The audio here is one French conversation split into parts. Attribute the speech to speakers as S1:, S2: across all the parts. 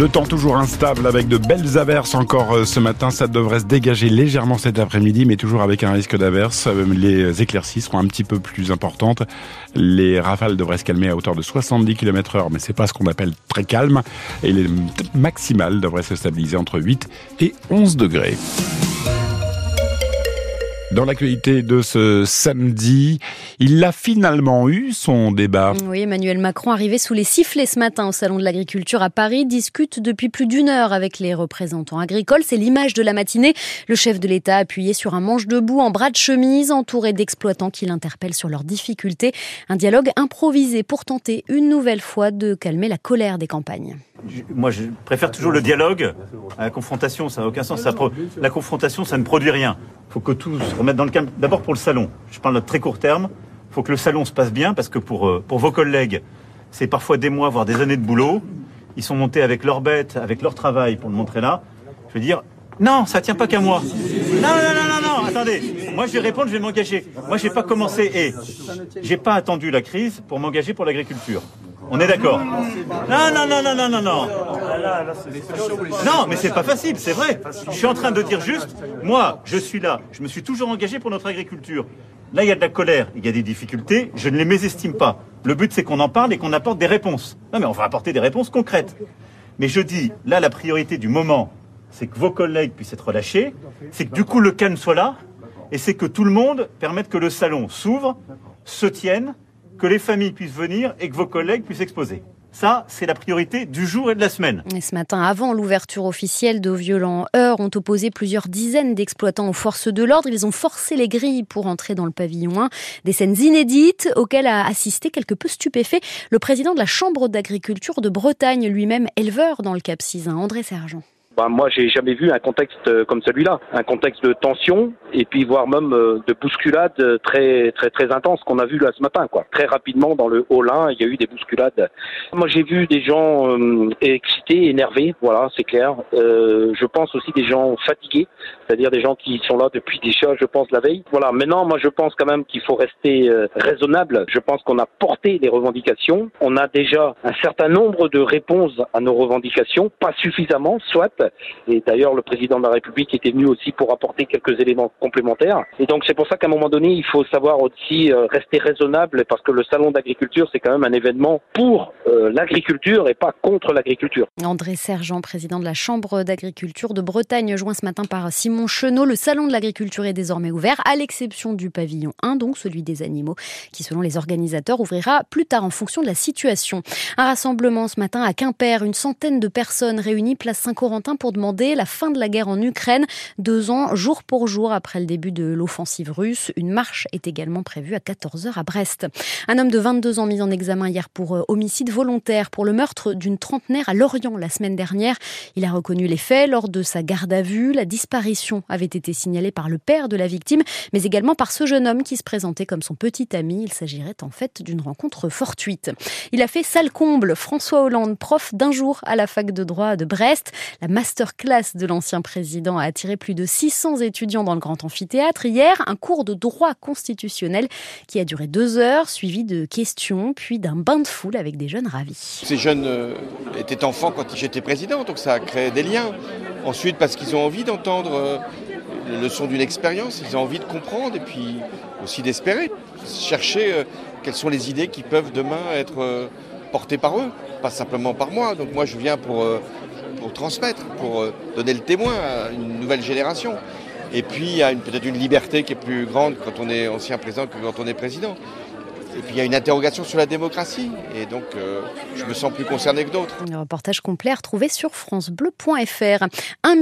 S1: Le temps toujours instable avec de belles averses encore euh, ce matin. Ça devrait se dégager légèrement cet après-midi, mais toujours avec un risque d'averse. Euh, les éclaircies seront un petit peu plus importantes. Les rafales devraient se calmer à hauteur de 70 km heure, mais c'est pas ce qu'on appelle très calme. Et les maximales devraient se stabiliser entre 8 et 11 degrés. Dans l'actualité de ce samedi, il a finalement eu son débat.
S2: Oui, Emmanuel Macron, arrivé sous les sifflets ce matin au Salon de l'Agriculture à Paris, discute depuis plus d'une heure avec les représentants agricoles. C'est l'image de la matinée. Le chef de l'État appuyé sur un manche debout en bras de chemise, entouré d'exploitants qui l'interpellent sur leurs difficultés. Un dialogue improvisé pour tenter une nouvelle fois de calmer la colère des campagnes.
S3: Moi, je préfère toujours le dialogue à la confrontation. Ça n'a aucun sens. La confrontation, ça ne produit rien. Faut que tout se remette dans le calme. D'abord pour le salon. Je parle de très court terme. Faut que le salon se passe bien parce que pour, euh, pour vos collègues, c'est parfois des mois, voire des années de boulot. Ils sont montés avec leurs bêtes, avec leur travail pour le montrer là. Je veux dire, non, ça tient pas qu'à moi. Non, non, non, non, non, attendez. Moi, je vais répondre, je vais m'engager. Moi, j'ai pas commencé et j'ai pas attendu la crise pour m'engager pour l'agriculture. On est d'accord Non, non, non, non, non, non, non. Non, mais c'est pas facile, c'est vrai. Je suis en train de dire juste, moi, je suis là, je me suis toujours engagé pour notre agriculture. Là, il y a de la colère, il y a des difficultés, je ne les mésestime pas. Le but, c'est qu'on en parle et qu'on apporte des réponses. Non, mais on va apporter des réponses concrètes. Mais je dis, là, la priorité du moment, c'est que vos collègues puissent être relâchés, c'est que du coup, le calme soit là, et c'est que tout le monde permette que le salon s'ouvre, se tienne, que les familles puissent venir et que vos collègues puissent exposer. Ça, c'est la priorité du jour et de la semaine.
S2: Et ce matin, avant l'ouverture officielle de violents heurts, ont opposé plusieurs dizaines d'exploitants aux forces de l'ordre. Ils ont forcé les grilles pour entrer dans le pavillon 1. Des scènes inédites auxquelles a assisté quelque peu stupéfait le président de la Chambre d'agriculture de Bretagne, lui-même éleveur dans le Cap Cisin, André Sergent.
S4: Bah, moi, j'ai jamais vu un contexte euh, comme celui-là, un contexte de tension et puis voire même euh, de bousculade très très très intense qu'on a vu là ce matin. Quoi. Très rapidement dans le hall 1, il y a eu des bousculades. Moi, j'ai vu des gens euh, excités, énervés. Voilà, c'est clair. Euh, je pense aussi des gens fatigués, c'est-à-dire des gens qui sont là depuis déjà, je pense, la veille. Voilà. Maintenant, moi, je pense quand même qu'il faut rester raisonnable. Je pense qu'on a porté les revendications. On a déjà un certain nombre de réponses à nos revendications, pas suffisamment, soit et d'ailleurs, le président de la République était venu aussi pour apporter quelques éléments complémentaires. Et donc, c'est pour ça qu'à un moment donné, il faut savoir aussi euh, rester raisonnable parce que le salon d'agriculture, c'est quand même un événement pour euh, l'agriculture et pas contre l'agriculture.
S2: André Sergent, président de la Chambre d'agriculture de Bretagne, joint ce matin par Simon Chenot. Le salon de l'agriculture est désormais ouvert, à l'exception du pavillon 1, donc celui des animaux, qui selon les organisateurs ouvrira plus tard en fonction de la situation. Un rassemblement ce matin à Quimper, une centaine de personnes réunies place Saint-Corentin pour demander la fin de la guerre en Ukraine, deux ans jour pour jour après le début de l'offensive russe. Une marche est également prévue à 14h à Brest. Un homme de 22 ans mis en examen hier pour euh, homicide volontaire pour le meurtre d'une trentenaire à Lorient la semaine dernière. Il a reconnu les faits lors de sa garde à vue. La disparition avait été signalée par le père de la victime, mais également par ce jeune homme qui se présentait comme son petit ami. Il s'agirait en fait d'une rencontre fortuite. Il a fait sale comble. François Hollande, prof d'un jour à la fac de droit de Brest. La masterclass de l'ancien président a attiré plus de 600 étudiants dans le grand amphithéâtre. Hier, un cours de droit constitutionnel qui a duré deux heures, suivi de questions, puis d'un bain de foule avec des jeunes ravis.
S5: Ces jeunes euh, étaient enfants quand j'étais président, donc ça a créé des liens. Ensuite, parce qu'ils ont envie d'entendre euh, leçons d'une expérience, ils ont envie de comprendre et puis aussi d'espérer. Chercher euh, quelles sont les idées qui peuvent demain être portées par eux, pas simplement par moi. Donc moi, je viens pour pour transmettre, pour euh, donner le témoin à une nouvelle génération. Et puis il y a peut-être une liberté qui est plus grande quand on est ancien président que quand on est président. Et puis il y a une interrogation sur la démocratie. Et donc euh, je me sens plus concerné que d'autres.
S2: Un reportage complet à retrouver sur francebleu.fr. 1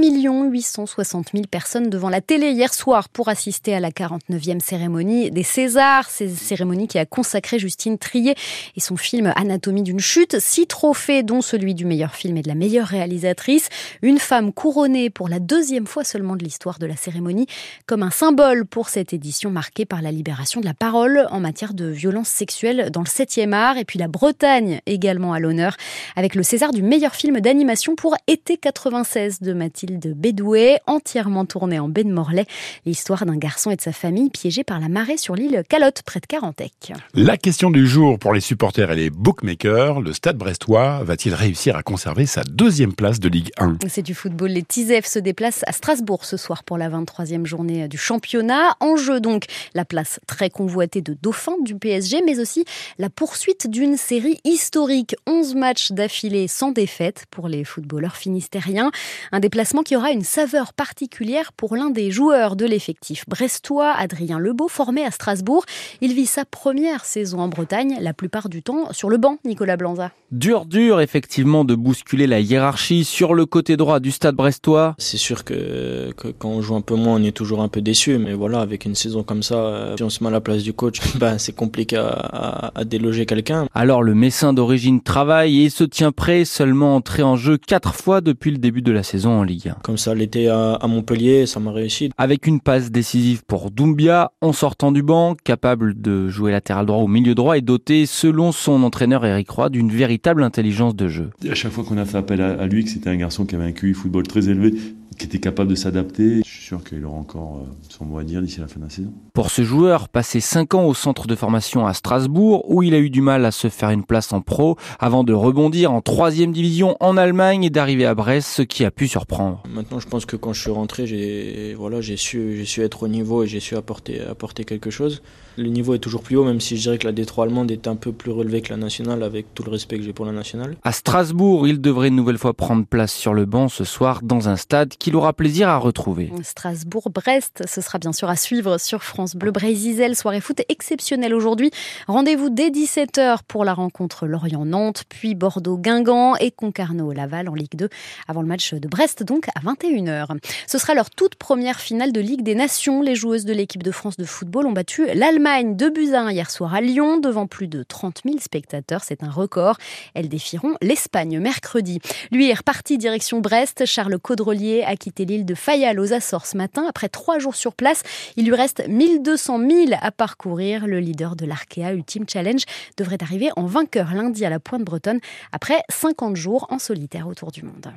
S2: 860 000 personnes devant la télé hier soir pour assister à la 49e cérémonie des Césars. Ces cérémonie qui a consacré Justine Trier et son film Anatomie d'une chute. Six trophées, dont celui du meilleur film et de la meilleure réalisatrice. Une femme couronnée pour la deuxième fois seulement de l'histoire de la cérémonie comme un symbole pour cette édition marquée par la libération de la parole en matière de violence violences sexuelles dans le 7e art. Et puis la Bretagne également à l'honneur avec le César du meilleur film d'animation pour Été 96 de Mathilde Bédoué, entièrement tourné en baie de Morlaix. L'histoire d'un garçon et de sa famille piégés par la marée sur l'île Calotte près de Carantec.
S1: La question du jour pour les supporters et les bookmakers, le Stade brestois va-t-il réussir à conserver sa deuxième place de Ligue 1
S2: C'est du football. Les Tisef se déplacent à Strasbourg ce soir pour la 23e journée du championnat. En jeu donc la place très convoitée de Dauphin du PSG, mais aussi la poursuite d'une série historique. 11 matchs d'affilée sans défaite pour les footballeurs finistériens. Un déplacement qui aura une saveur particulière pour l'un des joueurs de l'effectif brestois, Adrien Lebeau, formé à Strasbourg. Il vit sa première saison en Bretagne, la plupart du temps sur le banc, Nicolas Blanza.
S6: Dur, dur, effectivement, de bousculer la hiérarchie sur le côté droit du stade brestois.
S7: C'est sûr que, que, quand on joue un peu moins, on est toujours un peu déçu, mais voilà, avec une saison comme ça, euh, si on se met à la place du coach, ben, c'est compliqué à, à, à déloger quelqu'un.
S6: Alors le Messin d'origine travaille et se tient prêt, seulement entré en jeu quatre fois depuis le début de la saison en Ligue 1.
S7: Comme ça, l'été à, à Montpellier, ça m'a réussi.
S6: Avec une passe décisive pour Doumbia, en sortant du banc, capable de jouer latéral droit au milieu droit et doté, selon son entraîneur Eric Roy, d'une véritable intelligence de jeu.
S8: À chaque fois qu'on a fait appel à, lui, que c'était un garçon qui avait un QI football très élevé, qui était capable de s'adapter. Je suis sûr qu'il aura encore son mot à dire d'ici la fin de la saison.
S6: Pour ce joueur, passé 5 ans au centre de formation à Strasbourg, où il a eu du mal à se faire une place en pro, avant de rebondir en troisième division en Allemagne et d'arriver à Brest, ce qui a pu surprendre.
S7: Maintenant, je pense que quand je suis rentré, j'ai voilà, j'ai su, j'ai su être au niveau et j'ai su apporter, apporter quelque chose. Le niveau est toujours plus haut, même si je dirais que la D3 allemande est un peu plus relevée que la nationale, avec tout le respect que j'ai pour la nationale.
S6: À Strasbourg, il devrait une nouvelle fois prendre place sur le banc ce soir dans un stade qu'il aura plaisir à retrouver.
S2: Strasbourg-Brest, ce sera bien sûr à suivre sur France Bleu Brésil, soirée foot exceptionnelle aujourd'hui. Rendez-vous dès 17h pour la rencontre Lorient-Nantes, puis Bordeaux-Guingamp et Concarneau-Laval en Ligue 2 avant le match de Brest donc à 21h. Ce sera leur toute première finale de Ligue des Nations. Les joueuses de l'équipe de France de football ont battu l'Allemagne de buts à 1 hier soir à Lyon devant plus de 30 000 spectateurs. C'est un record. Elles défieront l'Espagne mercredi. Lui est reparti direction Brest. Charles Caudrelier a quitté l'île de Fayal aux Açores ce matin. Après trois jours sur place, il lui reste 1200 milles à parcourir. Le leader de l'Arkea Ultimate Challenge devrait arriver en vainqueur lundi à la Pointe Bretonne après 50 jours en solitaire autour du monde.